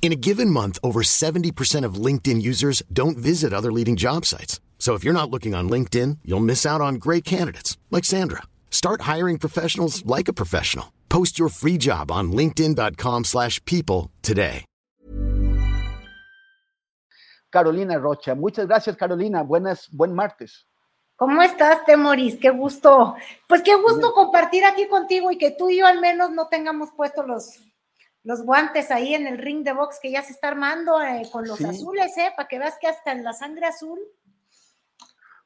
In a given month, over 70% of LinkedIn users don't visit other leading job sites. So if you're not looking on LinkedIn, you'll miss out on great candidates like Sandra. Start hiring professionals like a professional. Post your free job on linkedin.com/people slash people today. Carolina Rocha. Muchas gracias, Carolina. Buenas, buen martes. ¿Cómo estás, Temoris? Qué gusto. Pues qué gusto compartir aquí contigo y que tú y yo al menos no tengamos puestos los, los guantes ahí en el ring de box que ya se está armando eh, con los Sí. azules, ¿eh? Para que veas que hasta en la sangre azul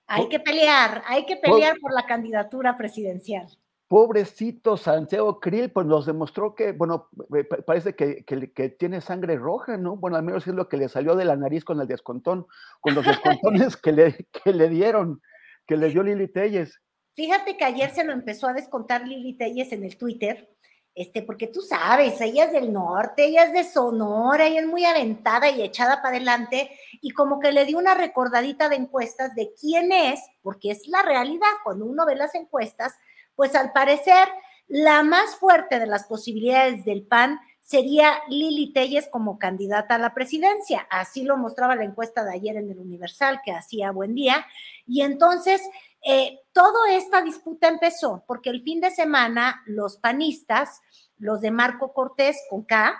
hay que pelear, hay que pelear por la candidatura presidencial. Pobrecito Santiago Krill, pues nos demostró que, bueno, pa- parece que, que- que tiene sangre roja, ¿no? Bueno, al menos es lo que le salió de la nariz con el descontón, con los descontones que le, que le dieron, que le dio Lili Telles. Fíjate que ayer se lo empezó a descontar Lili Telles en el Twitter, este, porque tú sabes, ella es del norte, ella es de Sonora, ella es muy aventada y echada para adelante, y como que le dio una recordadita de encuestas de quién es, porque es la realidad, cuando uno ve las encuestas, pues al parecer la más fuerte de las posibilidades del PAN sería Lili Telles como candidata a la presidencia. Así lo mostraba la encuesta de ayer en el Universal, que hacía buen día. Y entonces, eh, toda esta disputa empezó porque el fin de semana los panistas, los de Marco Cortés con K,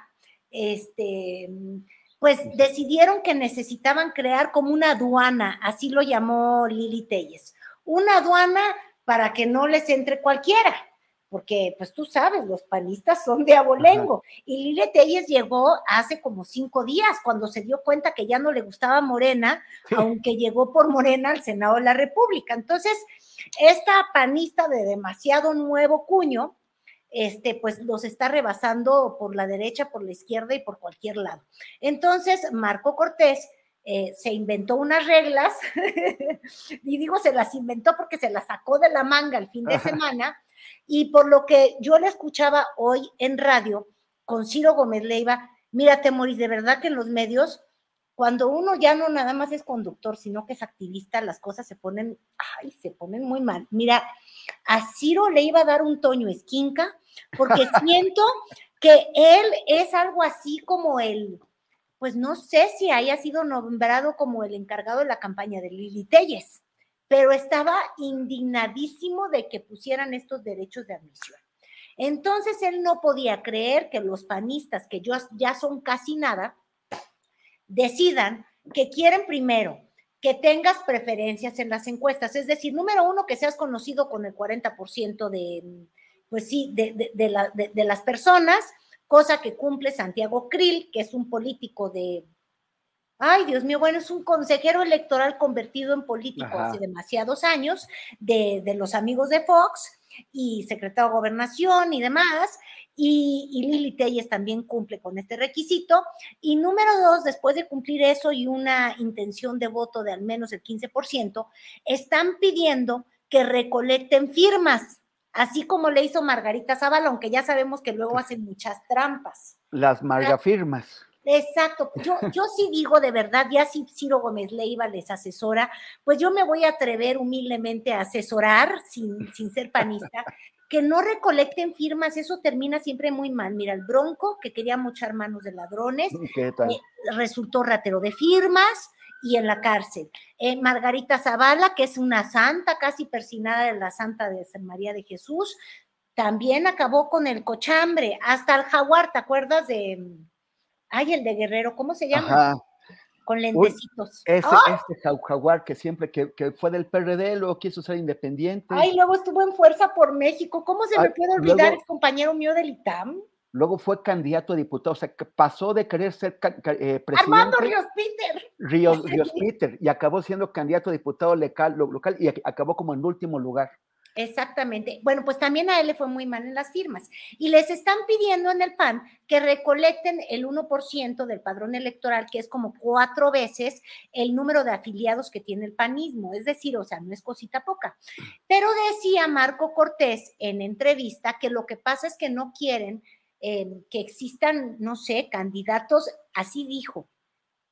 este, pues decidieron que necesitaban crear como una aduana, así lo llamó Lili Telles, una aduana para que no les entre cualquiera, porque pues tú sabes, los panistas son de abolengo. Y Lili Telles llegó hace como cinco días, cuando se dio cuenta que ya no le gustaba Morena, aunque llegó por Morena al Senado de la República. Entonces, esta panista de demasiado nuevo cuño, este, pues los está rebasando por la derecha, por la izquierda y por cualquier lado. Entonces, Marco Cortés eh, se inventó unas reglas, y digo se las inventó porque se las sacó de la manga el fin de semana, y por lo que yo le escuchaba hoy en radio con Ciro Gómez Leiva, mira, Temoris, de verdad que en los medios, cuando uno ya no nada más es conductor, sino que es activista, las cosas se ponen, ay, se ponen muy mal. Mira, a Ciro le iba a dar un Toño Esquinca, porque siento que él es algo así como el, pues no sé si haya sido nombrado como el encargado de la campaña de Lili Telles, pero estaba indignadísimo de que pusieran estos derechos de admisión. Entonces él no podía creer que los panistas, que ya son casi nada, decidan que quieren primero que tengas preferencias en las encuestas, es decir, número uno, que seas conocido con el 40% de, pues sí, de- de las personas, cosa que cumple Santiago Krill, que es un político de, ay Dios mío, bueno, es un consejero electoral convertido en político Ajá. hace demasiados años, de, de los amigos de Fox y secretario de gobernación y demás, y, y Lili Telles también cumple con este requisito. Y número dos, después de cumplir eso y una intención de voto de al menos el 15%, están pidiendo que recolecten firmas, así como le hizo Margarita Zavala, aunque ya sabemos que luego hacen muchas trampas. Las margafirmas. Exacto, yo, yo sí digo de verdad, ya si Ciro Gómez Leiva les asesora, pues yo me voy a atrever humildemente a asesorar sin, sin ser panista, que no recolecten firmas, eso termina siempre muy mal. Mira, el Bronco, que quería mochar manos de ladrones, eh, resultó ratero de firmas y en la cárcel. Eh, Margarita Zavala, que es una santa, casi persinada de la santa de San María de Jesús, también acabó con el cochambre, hasta el jaguar, ¿te acuerdas de, ay, el de Guerrero, ¿cómo se llama? Ajá. Con lentecitos. ese, ¡Ah! este jaguar que siempre, que, que, fue del PRD, luego quiso ser independiente. Ay, luego estuvo en Fuerza por México. ¿Cómo se me puede olvidar, el compañero mío del ITAM? Luego fue candidato a diputado, o sea, que pasó de querer ser eh, presidente. Armando Ríos Peter. Ríos, Ríos Peter, y acabó siendo candidato a diputado local, local y acabó como en último lugar. Exactamente. Bueno, pues también a él le fue muy mal en las firmas. Y les están pidiendo en el PAN que recolecten el 1% del padrón electoral, que es como cuatro veces el número de afiliados que tiene el panismo. Es decir, o sea, no es cosita poca. Pero decía Marco Cortés en entrevista que lo que pasa es que no quieren eh, que existan, no sé, candidatos, así dijo,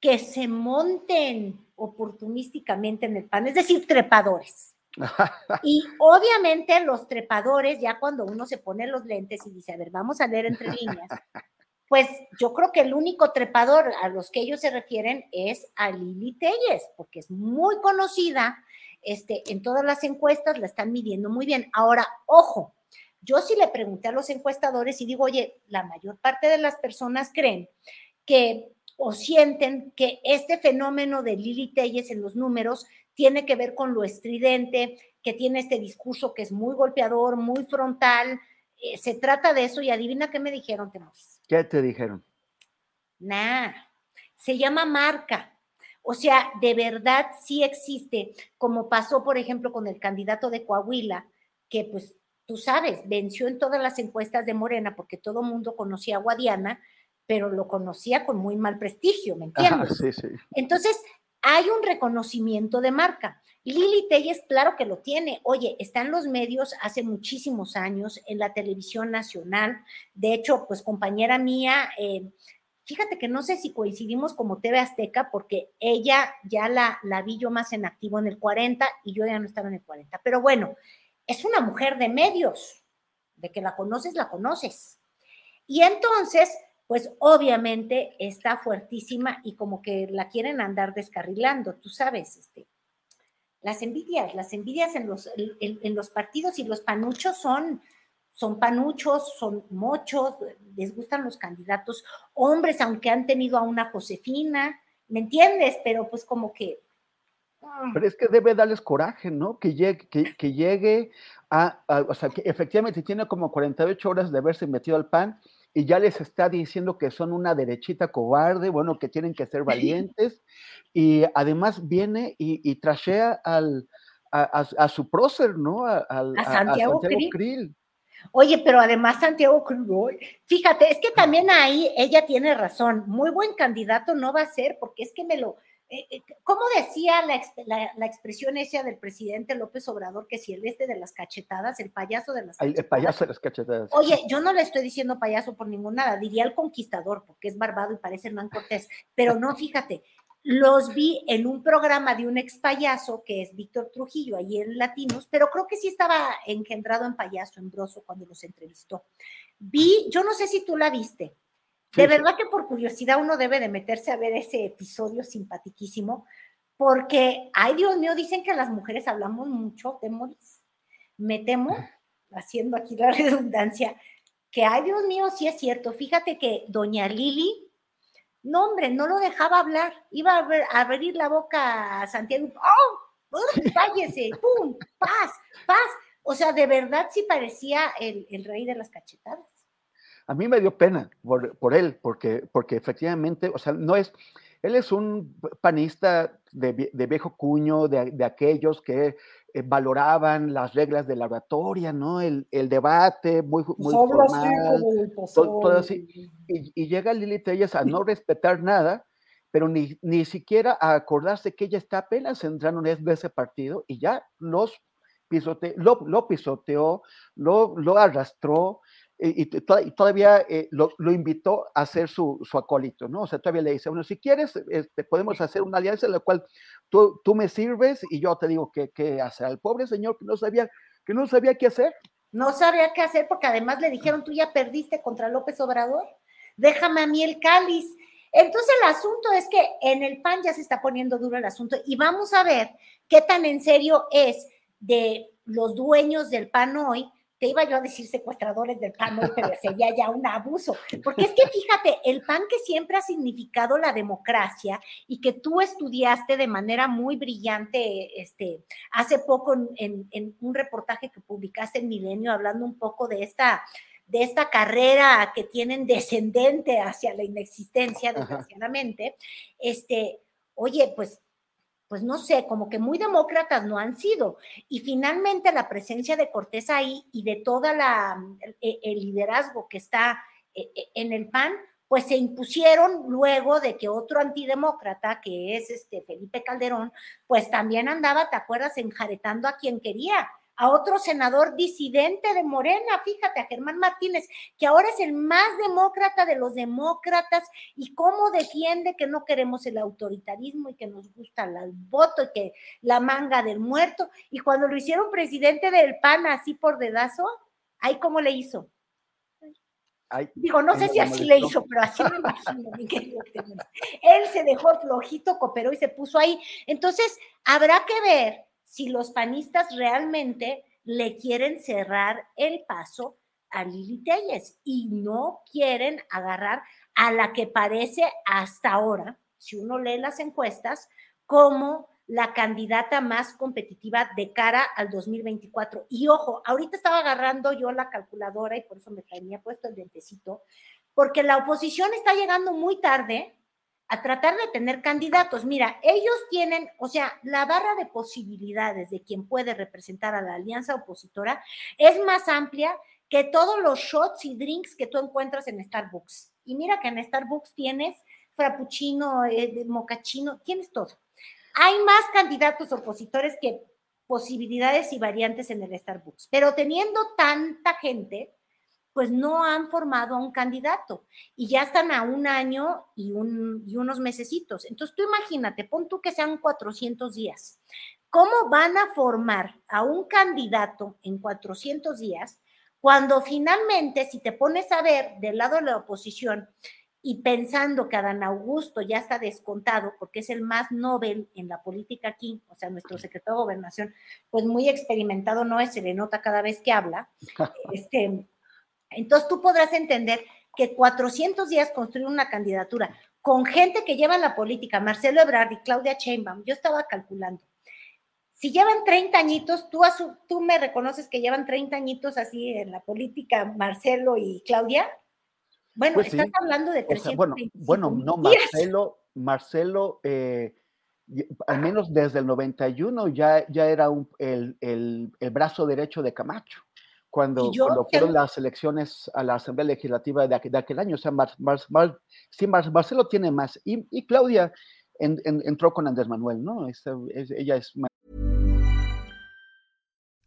que se monten oportunísticamente en el PAN, es decir, trepadores. Y obviamente los trepadores, ya cuando uno se pone los lentes y dice, a ver, vamos a leer entre líneas, pues yo creo que el único trepador a los que ellos se refieren es a Lili Telles, porque es muy conocida, este, en todas las encuestas la están midiendo muy bien. Ahora, ojo, yo sí le pregunté a los encuestadores y digo, oye, la mayor parte de las personas creen que o sienten que este fenómeno de Lili Telles en los números tiene que ver con lo estridente, que tiene este discurso que es muy golpeador, muy frontal. Eh, se trata de eso y adivina qué me dijeron, Temoris. ¿Qué te dijeron? Nah, se llama marca. O sea, de verdad sí existe, como pasó, por ejemplo, con el candidato de Coahuila, que pues tú sabes, venció en todas las encuestas de Morena porque todo el mundo conocía a Guadiana, pero lo conocía con muy mal prestigio, ¿me entiendes? sí, sí. Entonces, hay un reconocimiento de marca. Lili Telles, claro que lo tiene. Oye, está en los medios hace muchísimos años, en la televisión nacional. De hecho, pues compañera mía, eh, fíjate que no sé si coincidimos como TV Azteca, porque ella ya la, la vi yo más en activo en el 40 y yo ya no estaba en el 40. Pero bueno, es una mujer de medios. De que la conoces, la conoces. Y entonces, pues obviamente está fuertísima y como que la quieren andar descarrilando, tú sabes, este, las envidias, las envidias en los, en, los partidos y los panuchos son, son panuchos, son mochos, les gustan los candidatos hombres, aunque han tenido a una Josefina, ¿me entiendes? Pero pues como que... Ah. Pero es que debe darles coraje, ¿no? Que llegue, que, llegue a, o sea, que efectivamente tiene como 48 horas de haberse metido al PAN y ya les está diciendo que son una derechita cobarde, bueno, que tienen que ser valientes, y además viene y, trashea al, a, su prócer, ¿no? A, Santiago, Krill. Oye, pero además Santiago Krill, fíjate, es que también ahí ella tiene razón, muy buen candidato no va a ser, porque es que me lo, ¿Cómo decía la, expresión esa del presidente López Obrador que si el este de las cachetadas, el payaso de las cachetadas? El, payaso de las cachetadas. Oye, yo no le estoy diciendo payaso por ningún nada, diría el conquistador, porque es barbado y parece Hernán Cortés, pero no, fíjate, los vi en un programa de un ex payaso que es Víctor Trujillo, ahí en Latinos, pero creo que sí estaba engendrado en payaso, en broso, cuando los entrevistó. Vi, yo no sé si tú la viste, de verdad que por curiosidad uno debe de meterse a ver ese episodio simpatiquísimo, porque, ay Dios mío, dicen que las mujeres hablamos mucho, Temoris. Me temo, haciendo aquí la redundancia, que, ay Dios mío, sí es cierto. Fíjate que doña Lili, no hombre, no lo dejaba hablar, iba a, abrir la boca a Santiago, ¡oh! ¡Cállese! ¡Pum! ¡Paz! ¡Paz! O sea, de verdad sí parecía el, el rey de las cachetadas a mí me dio pena por, él, porque, porque efectivamente, o sea, no es, él es un panista de, viejo cuño, de, aquellos que eh, valoraban las reglas de la oratoria, ¿no? El, debate muy, muy formal, todo, así. Y, llega Lili Telles a no respetar nada, pero ni, ni siquiera a acordarse que ella está apenas entrando en ese partido y ya los pisote, lo, lo pisoteó, lo, lo arrastró, y, todavía eh, lo, invitó a ser su, acólito, ¿no? O sea, todavía le dice, bueno, si quieres, este, podemos hacer una alianza en la cual tú, tú me sirves y yo te digo qué, qué hacer. Al pobre señor que no sabía, que no sabía qué hacer. No sabía qué hacer porque además le dijeron, tú ya perdiste contra López Obrador, déjame a mí el cáliz. Entonces el asunto es que en el PAN ya se está poniendo duro el asunto y vamos a ver qué tan en serio es de los dueños del PAN hoy te iba yo a decir secuestradores del PAN, pero sería ya un abuso. Porque es que fíjate, el PAN que siempre ha significado la democracia y que tú estudiaste de manera muy brillante este, hace poco en, en un reportaje que publicaste en Milenio hablando un poco de esta de esta carrera que tienen descendente hacia la inexistencia, desgraciadamente, este, oye, pues pues no sé, como que muy demócratas no han sido. Y finalmente la presencia de Cortés ahí y de toda la e, el, liderazgo que está e, e, en el PAN, pues se impusieron luego de que otro antidemócrata, que es este Felipe Calderón, pues también andaba, ¿te acuerdas?, enjaretando a quien quería a otro senador disidente de Morena, fíjate, a Germán Martínez, que ahora es el más demócrata de los demócratas y cómo defiende que no queremos el autoritarismo y que nos gusta el voto y que la manga del muerto. Y cuando lo hicieron presidente del PAN así por dedazo, ahí cómo le hizo. Digo, no sé si así le hizo, pero así me imagino, mi querido Él se dejó flojito, cooperó y se puso ahí. Entonces, habrá que ver si los panistas realmente le quieren cerrar el paso a Lili Telles y no quieren agarrar a la que parece hasta ahora, si uno lee las encuestas, como la candidata más competitiva de cara al 2024. Y ojo, ahorita estaba agarrando yo la calculadora y por eso me tenía puesto el dentecito, porque la oposición está llegando muy tarde a tratar de tener candidatos. Mira, ellos tienen, o sea, la barra de posibilidades de quien puede representar a la alianza opositora es más amplia que todos los shots y drinks que tú encuentras en Starbucks. Y mira que en Starbucks tienes frappuccino, eh, mocachino, tienes todo. Hay más candidatos opositores que posibilidades y variantes en el Starbucks, pero teniendo tanta gente, pues no han formado a un candidato y ya están a un año y, un, y unos mesecitos. Entonces tú imagínate, pon tú que sean 400 días. ¿Cómo van a formar a un candidato en 400 días cuando finalmente, si te pones a ver del lado de la oposición y pensando que Adán Augusto ya está descontado porque es el más Nobel en la política aquí, o sea, nuestro secretario de gobernación, pues muy experimentado no es, se le nota cada vez que habla, este, entonces tú podrás entender que 400 días construir una candidatura con gente que lleva la política, Marcelo Ebrard y Claudia Sheinbaum, yo estaba calculando. Si llevan 30 añitos, tú, tú me reconoces que llevan 30 añitos así en la política, Marcelo y Claudia. Bueno, pues estás hablando de 300. bueno, bueno, no, Marcelo, Marcelo, eh, al menos desde el 91 ya, ya era el, el brazo derecho de Camacho cuando, fueron las elecciones a la Asamblea Legislativa de, aquel, de aquel año. O sea, Mar, Mar, Mar, sí, Marcelo tiene más. Y, y Claudia en, en, entró con Andrés Manuel, ¿no? Esta, es, ella es.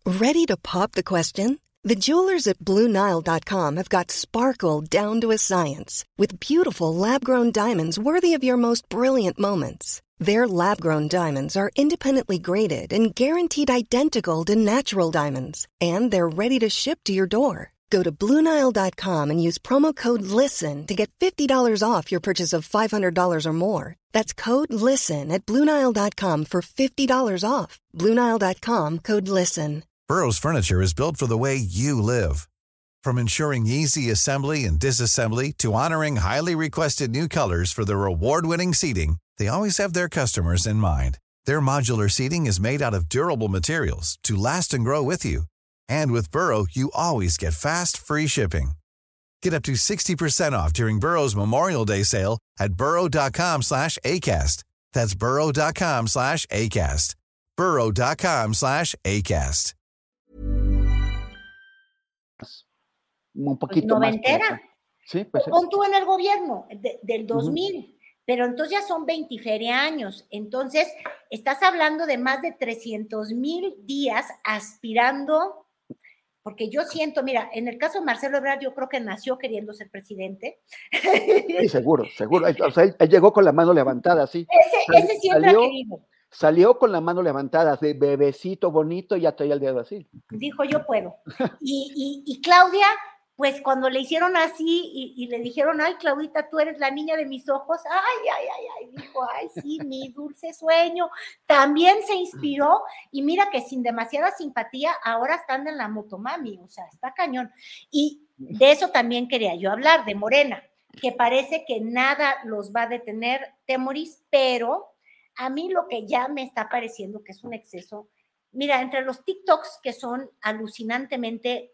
¿Ready to pop the question? The jewelers at BlueNile.com have got sparkle down to a science with beautiful lab grown diamonds worthy of your most brilliant moments. Their lab grown diamonds are independently graded and guaranteed identical to natural diamonds, and they're ready to ship to your door. Go to Bluenile.com and use promo code LISTEN to get $50 off your purchase of $500 or more. That's code LISTEN at Bluenile.com for $50 off. Bluenile.com code LISTEN. Burrow's Furniture is built for the way you live. From ensuring easy assembly and disassembly to honoring highly requested new colors for their award winning seating, they always have their customers in mind. Their modular seating is made out of durable materials to last and grow with you. And with Burrow, you always get fast, free shipping. Get up to 60% off during Burrow's Memorial Day sale at burrow.com slash ACAST. That's burrow.com slash ACAST. burrow.com slash ACAST. Un poquito Noventera. más. Sí, pues. Pon tú en el gobierno de, del 2000. Uh -huh. Pero entonces ya son 20 años. Entonces, estás hablando de más de 300 mil días aspirando, porque yo siento, mira, en el caso de Marcelo Ebrard, yo creo que nació queriendo ser presidente. Sí, seguro, seguro. O sea, él, llegó con la mano levantada, sí. Ese, ese siempre salió, ha querido. Salió con la mano levantada, de bebecito bonito, y ya traía el dedo así. Dijo, yo puedo. Y, y, y Claudia pues cuando le hicieron así y, le dijeron, ay, Claudita, tú eres la niña de mis ojos, ay, ay, ay, ay, dijo, ay, sí, mi dulce sueño, también se inspiró y mira que sin demasiada simpatía, ahora están en la motomami, o sea, está cañón. Y de eso también quería yo hablar, de Morena, que parece que nada los va a detener, Temoris, pero a mí lo que ya me está pareciendo que es un exceso, mira, entre los TikToks que son alucinantemente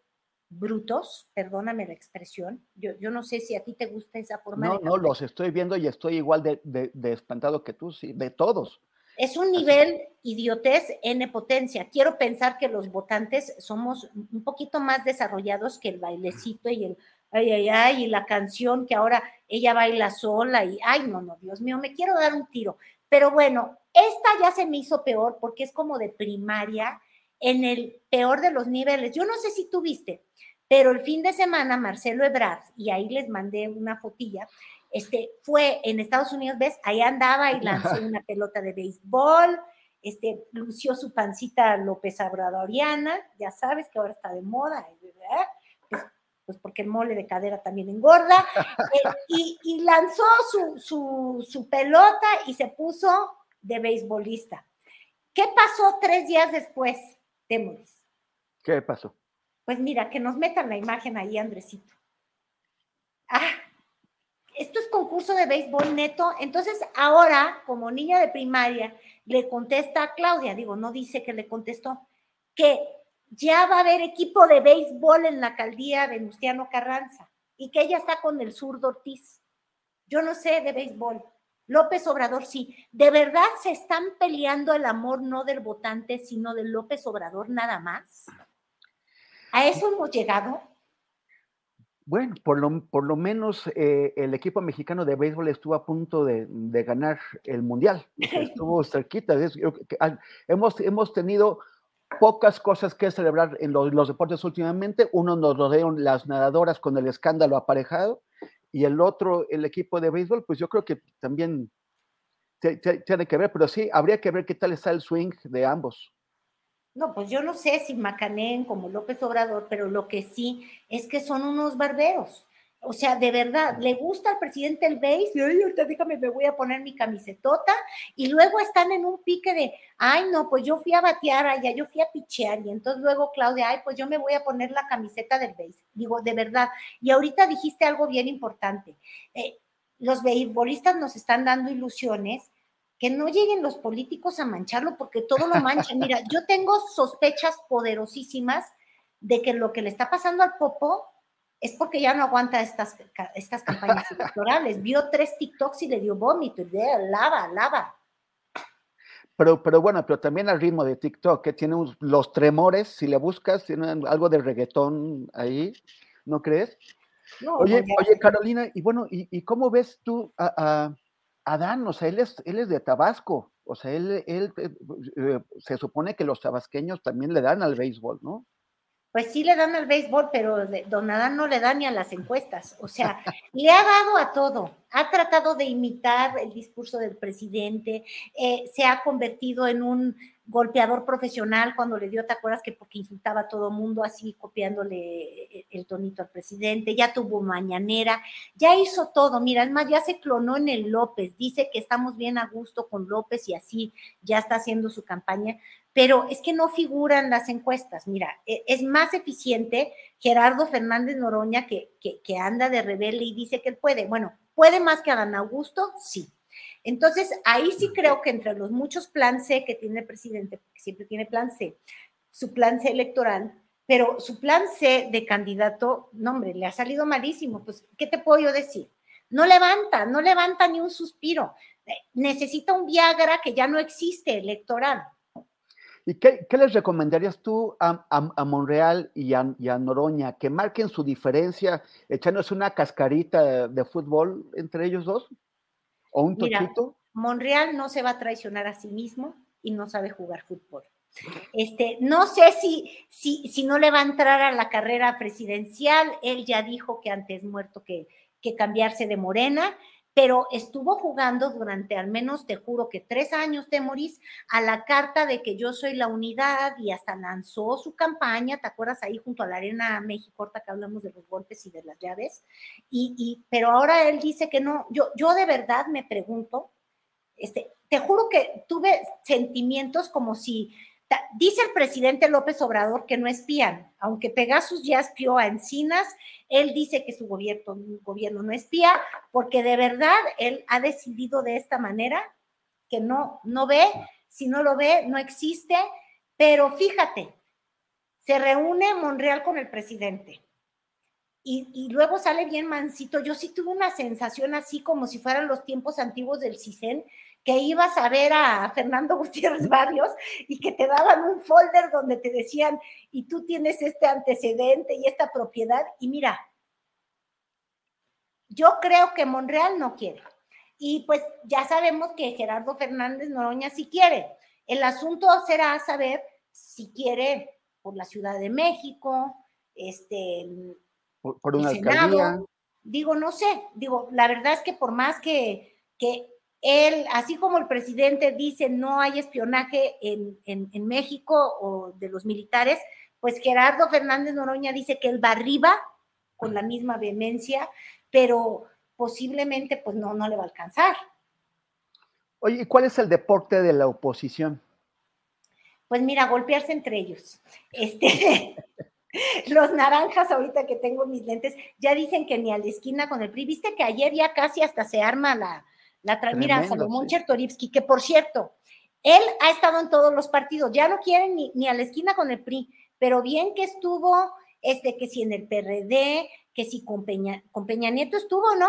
brutos, perdóname la expresión, yo, yo no sé si a ti te gusta esa forma no, de... No, los estoy viendo y estoy igual de, de, espantado que tú, sí, de todos. Es un nivel idiotez en potencia. Quiero pensar que los votantes somos un poquito más desarrollados que el bailecito y el ay, ay, ay, y la canción que ahora ella baila sola y, ay, no, no, Dios mío, me quiero dar un tiro. Pero bueno, esta ya se me hizo peor porque es como de primaria en el peor de los niveles. Yo no sé si tú viste, pero el fin de semana Marcelo Ebrard, y ahí les mandé una fotilla, este, fue en Estados Unidos, ¿ves? Ahí andaba y lanzó una pelota de béisbol, este, lució su pancita López Abradoriana, ya sabes que ahora está de moda, ¿verdad? Pues, pues porque el mole de cadera también engorda, eh, y, lanzó su, su pelota y se puso de beisbolista. ¿Qué pasó tres días después? ¿Qué pasó? Pues mira, que nos metan la imagen ahí, Andresito. Ah, esto es concurso de béisbol neto. Entonces, ahora, como niña de primaria, le contesta a Claudia, digo, no dice que le contestó, que ya va a haber equipo de béisbol en la alcaldía Venustiano Carranza y que ella está con el zurdo Ortiz. Yo no sé de béisbol, López Obrador sí. ¿De verdad se están peleando el amor no del votante, sino del López Obrador nada más? ¿A eso hemos llegado? Bueno, por lo, por lo menos eh, el equipo mexicano de béisbol estuvo a punto de, ganar el mundial. Estuvo cerquita. hemos, hemos tenido pocas cosas que celebrar en los, los deportes últimamente. Uno nos rodearon las nadadoras con el escándalo aparejado y el otro, el equipo de béisbol, pues yo creo que también tiene que ver, pero sí, habría que ver qué tal está el swing de ambos. No, pues yo no sé si Macanén como López Obrador, pero lo que sí es que son unos barberos. O sea, de verdad, le gusta al presidente el base, y ay, ahorita dígame, me voy a poner mi camisetota, y luego están en un pique de, ay, no, pues yo fui a batear allá, yo fui a pichear, y entonces luego Claudia, ay, pues yo me voy a poner la camiseta del base. Digo, de verdad. Y ahorita dijiste algo bien importante. Eh, los beisbolistas nos están dando ilusiones, que no lleguen los políticos a mancharlo, porque todo lo manchan. Mira, yo tengo sospechas poderosísimas de que lo que le está pasando al Popo es porque ya no aguanta estas, estas campañas electorales. Vio tres TikToks y le dio vómito, lava, lava. Pero, pero bueno, pero también al ritmo de TikTok, que tiene los tremores, si le buscas, tiene algo de reggaetón ahí, ¿no crees? oye, oye, Carolina, y bueno, ¿y, cómo ves tú a, a, Dan? O sea, él es, él es de Tabasco, o sea, él, él eh, eh, se supone que los tabasqueños también le dan al béisbol, ¿no? Pues sí le dan al béisbol, pero Don Adán no le da ni a las encuestas. O sea, le ha dado a todo. Ha tratado de imitar el discurso del presidente, eh, se ha convertido en un golpeador profesional cuando le dio, ¿te acuerdas que porque insultaba a todo mundo así copiándole el tonito al presidente? Ya tuvo mañanera, ya hizo todo. Mira, es más, ya se clonó en el López, dice que estamos bien a gusto con López y así ya está haciendo su campaña pero es que no figuran las encuestas. Mira, e, es más eficiente Gerardo Fernández Noroña que, que, anda de rebelde y dice que él puede. Bueno, ¿puede más que Adán Augusto? Sí. Entonces, ahí sí creo que entre los muchos plan C que tiene el presidente, porque siempre tiene plan C, su plan C electoral, pero su plan C de candidato, no hombre, le ha salido malísimo. Pues, ¿qué te puedo yo decir? No levanta, no levanta ni un suspiro. Eh, necesita un Viagra que ya no existe electoral. ¿Y qué, les recomendarías tú a, Monreal y a, Noroña? ¿Que marquen su diferencia echándose una cascarita de, fútbol entre ellos dos? ¿O un tochito? Monreal no se va a traicionar a sí mismo y no sabe jugar fútbol. Este, no sé si, si, si no le va a entrar a la carrera presidencial. Él ya dijo que antes muerto que, que cambiarse de morena pero estuvo jugando durante al menos, te juro que tres años, Temoris, a la carta de que yo soy la unidad y hasta lanzó su campaña, ¿te acuerdas ahí junto a la Arena México, que hablamos de los golpes y de las llaves? Y, y, pero ahora él dice que no, yo, yo de verdad me pregunto, este, te juro que tuve sentimientos como si Dice el presidente López Obrador que no espían, aunque Pegasus ya espió a Encinas, él dice que su gobierno, no espía, porque de verdad él ha decidido de esta manera que no, no ve, si no lo ve, no existe, pero fíjate, se reúne Monreal con el presidente. Y, y, luego sale bien mansito. Yo sí tuve una sensación así como si fueran los tiempos antiguos del CISEN, que ibas a ver a Fernando Gutiérrez Barrios y que te daban un folder donde te decían, y tú tienes este antecedente y esta propiedad, y mira, yo creo que Monreal no quiere. Y pues ya sabemos que Gerardo Fernández Noroña sí quiere. El asunto será saber si quiere por la Ciudad de México, este, por, una alcaldía. Digo, no sé, digo, la verdad es que por más que, que él, así como el presidente dice no hay espionaje en, México o de los militares, pues Gerardo Fernández Noroña dice que él va arriba con la misma vehemencia, pero posiblemente pues no, no le va a alcanzar. Oye, ¿y cuál es el deporte de la oposición? Pues mira, golpearse entre ellos. Este, los naranjas, ahorita que tengo mis lentes, ya dicen que ni a la esquina con el PRI. Viste que ayer ya casi hasta se arma la, la mira, Salomón Chertorivsky, que por cierto, él ha estado en todos los partidos, ya no quieren ni, a la esquina con el PRI, pero bien que estuvo, este, que si en el PRD, que si con Peña, con Peña Nieto estuvo, ¿no?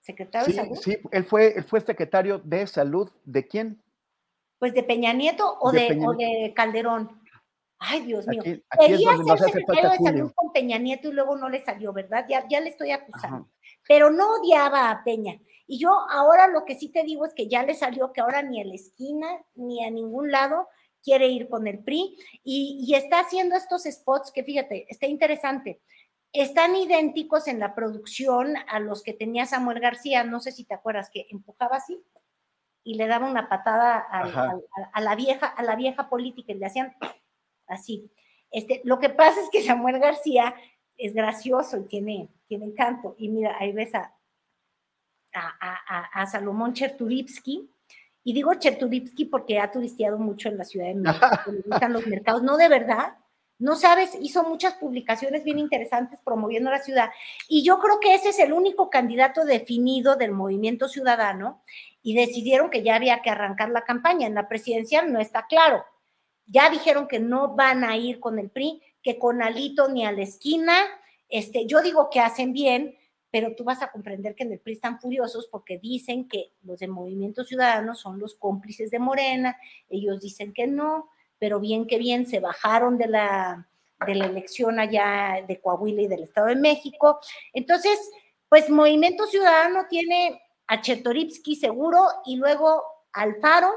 Secretario de Salud. Sí, él fue, él fue secretario de Salud, ¿de quién? Pues de Peña Nieto o de, de Calderón. Ay, Dios mío. Quería ser secretario de Salud con Peña Nieto y luego no le salió, ¿verdad? Ya, ya le estoy acusando. Pero no odiaba a Peña. Y yo ahora lo que sí te digo es que ya le salió que ahora ni a la esquina ni a ningún lado quiere ir con el PRI y, está haciendo estos spots que fíjate, está interesante. Están idénticos en la producción a los que tenía Samuel García, no sé si te acuerdas, que empujaba así y le daba una patada a, la vieja, a la vieja política y le hacían así. Este, lo que pasa es que Samuel García es gracioso y tiene, tiene encanto. Y mira, ahí ves a, a, Salomón Cherturipsky. Y digo Cherturipsky porque ha turisteado mucho en la Ciudad de México, le gustan los mercados. No, de verdad, no sabes, hizo muchas publicaciones bien interesantes promoviendo la ciudad. Y yo creo que ese es el único candidato definido del movimiento ciudadano y decidieron que ya había que arrancar la campaña. En la presidencial no está claro. Ya dijeron que no van a ir con el PRI, que con Alito ni a la esquina. Este, yo digo que hacen bien, pero tú vas a comprender que en el PRI están furiosos porque dicen que los de Movimiento Ciudadano son los cómplices de Morena, ellos dicen que no, pero bien que bien se bajaron de la, de la elección allá de Coahuila y del Estado de México. Entonces, pues Movimiento Ciudadano tiene a Chetoripsky seguro y luego Alfaro,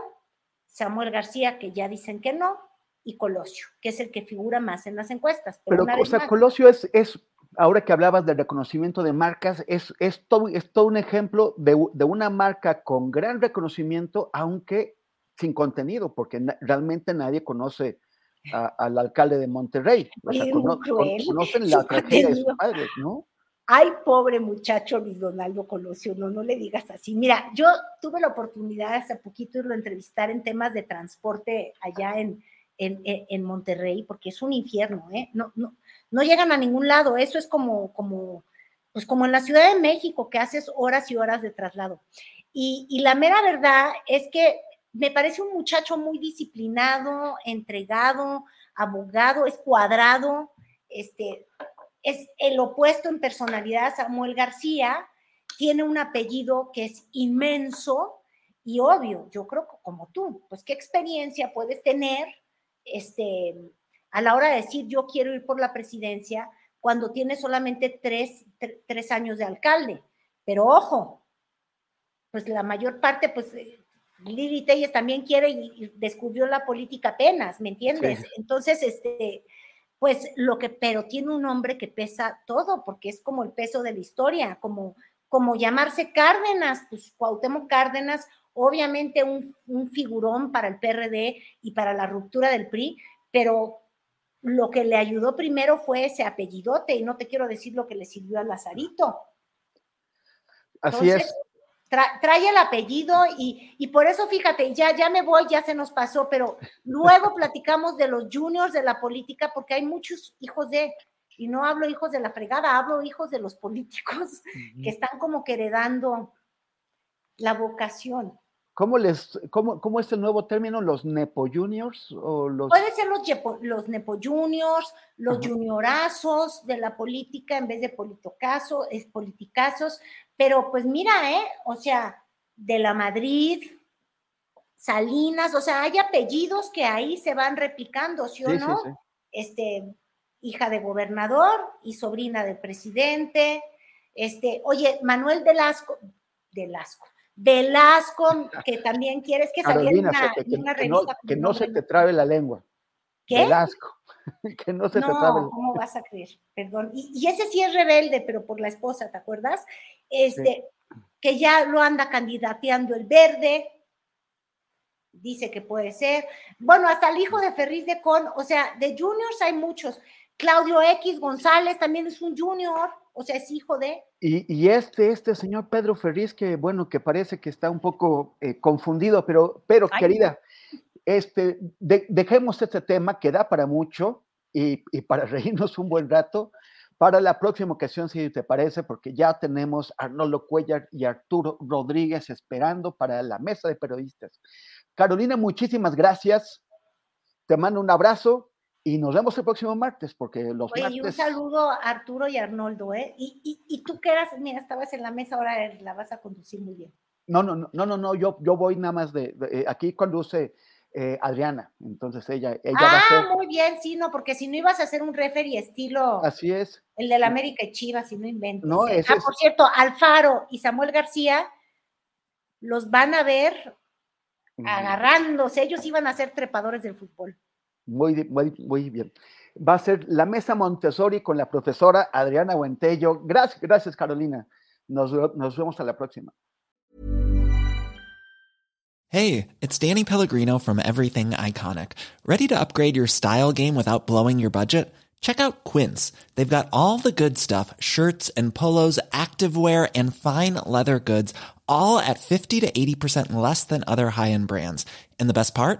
Samuel García, que ya dicen que no, y Colosio, que es el que figura más en las encuestas. Pero, o sea, Colosio es, es ahora que hablabas del reconocimiento de marcas, es, es, todo, es todo un ejemplo de, una marca con gran reconocimiento, aunque sin contenido, porque realmente nadie conoce al alcalde de Monterrey. O sea, conocen la tragedia de sus padres, ¿no? Ay, pobre muchacho Luis Donaldo Colosio, no, no le digas así. Mira, yo tuve la oportunidad hace poquito de entrevistar en temas de transporte allá en, en, Monterrey, porque es un infierno, ¿eh? No, no, no llegan a ningún lado. Eso es como, como, pues como en la Ciudad de México, que haces horas y horas de traslado. Y, la mera verdad es que me parece un muchacho muy disciplinado, entregado, abogado, es cuadrado, este, es el opuesto en personalidad Samuel García, tiene un apellido que es inmenso y obvio, yo creo que como tú, pues qué experiencia puedes tener este, a la hora de decir yo quiero ir por la presidencia cuando tiene solamente tres, tres años de alcalde. Pero ojo, pues la mayor parte, pues eh, Lili Telles también quiere y, descubrió la política apenas, ¿me entiendes? Entonces, este, pues lo que, pero tiene un nombre que pesa todo, porque es como el peso de la historia, como, como llamarse Cárdenas, pues Cuauhtémoc Cárdenas, obviamente un, un figurón para el PRD y para la ruptura del PRI, pero lo que le ayudó primero fue ese apellidote, y no te quiero decir lo que le sirvió a Lazarito. Así es. trae el apellido y, y, por eso fíjate, ya, ya me voy, ya se nos pasó, pero luego platicamos de los juniors de la política porque hay muchos hijos de, y no hablo hijos de la fregada, hablo hijos de los políticos que están como que heredando la vocación. ¿Cómo, les, cómo, ¿Cómo es el nuevo término? ¿Los Nepo Juniors? O los... Puede ser los, los Nepo Juniors, los juniorazos de la política en vez de politocaso, es politicazos, pero pues mira, ¿eh? O sea, de la Madrid, Salinas, o sea, hay apellidos que ahí se van replicando, ¿sí o no? Este, hija de gobernador y sobrina del presidente. Este, oye, Manuel Delasco, Delasco, Velasco, que también quieres que saliera una, que, una revista. Que no, se te trabe la lengua. ¿Qué? Velasco. que no se te trabe. No, ¿cómo vas a creer? Perdón. Y, ese sí es rebelde, pero por la esposa, ¿te acuerdas? Este, que ya lo anda candidateando el verde. Dice que puede ser. Bueno, hasta el hijo de Ferriz de Con, o sea, de juniors hay muchos. Claudio X González también es un junior o sea, es hijo de... Y, este, este señor Pedro Ferriz, que bueno, que parece que está un poco eh, confundido, pero, pero querida, este, dejemos este tema que da para mucho y, para reírnos un buen rato. Para la próxima ocasión, si te parece, porque ya tenemos a Arnoldo Cuellar y Arturo Rodríguez esperando para la mesa de periodistas. Carolina, muchísimas gracias. Te mando un abrazo y nos vemos el próximo martes, porque los Oye, martes... y un saludo a Arturo y Arnoldo, ¿eh? Y, y, y, tú que eras, mira, estabas en la mesa, ahora la vas a conducir muy bien. No, no, no, no, no, yo, yo voy nada más de, eh, aquí conduce eh, Adriana, entonces ella, ella ah, va a ser... muy bien, sí, no, porque si no ibas a hacer un referee estilo... Así es. El del América y Chivas, si no inventes. No, ¿eh? Ah, por cierto, Alfaro y Samuel García los van a ver agarrándose, ellos iban a ser trepadores del fútbol. Muy, muy, muy bien va a ser la mesa Montessori con la profesora Adriana Huentello. Gracias, gracias Carolina. Nos, nos vemos a la próxima. Hey, it's Danny Pellegrino from Everything Iconic. Ready to upgrade your style game without blowing your budget? Check out Quince. They've got all the good stuff shirts and polos, activewear, and fine leather goods, all at 50 to 80% less than other high end brands. And the best part?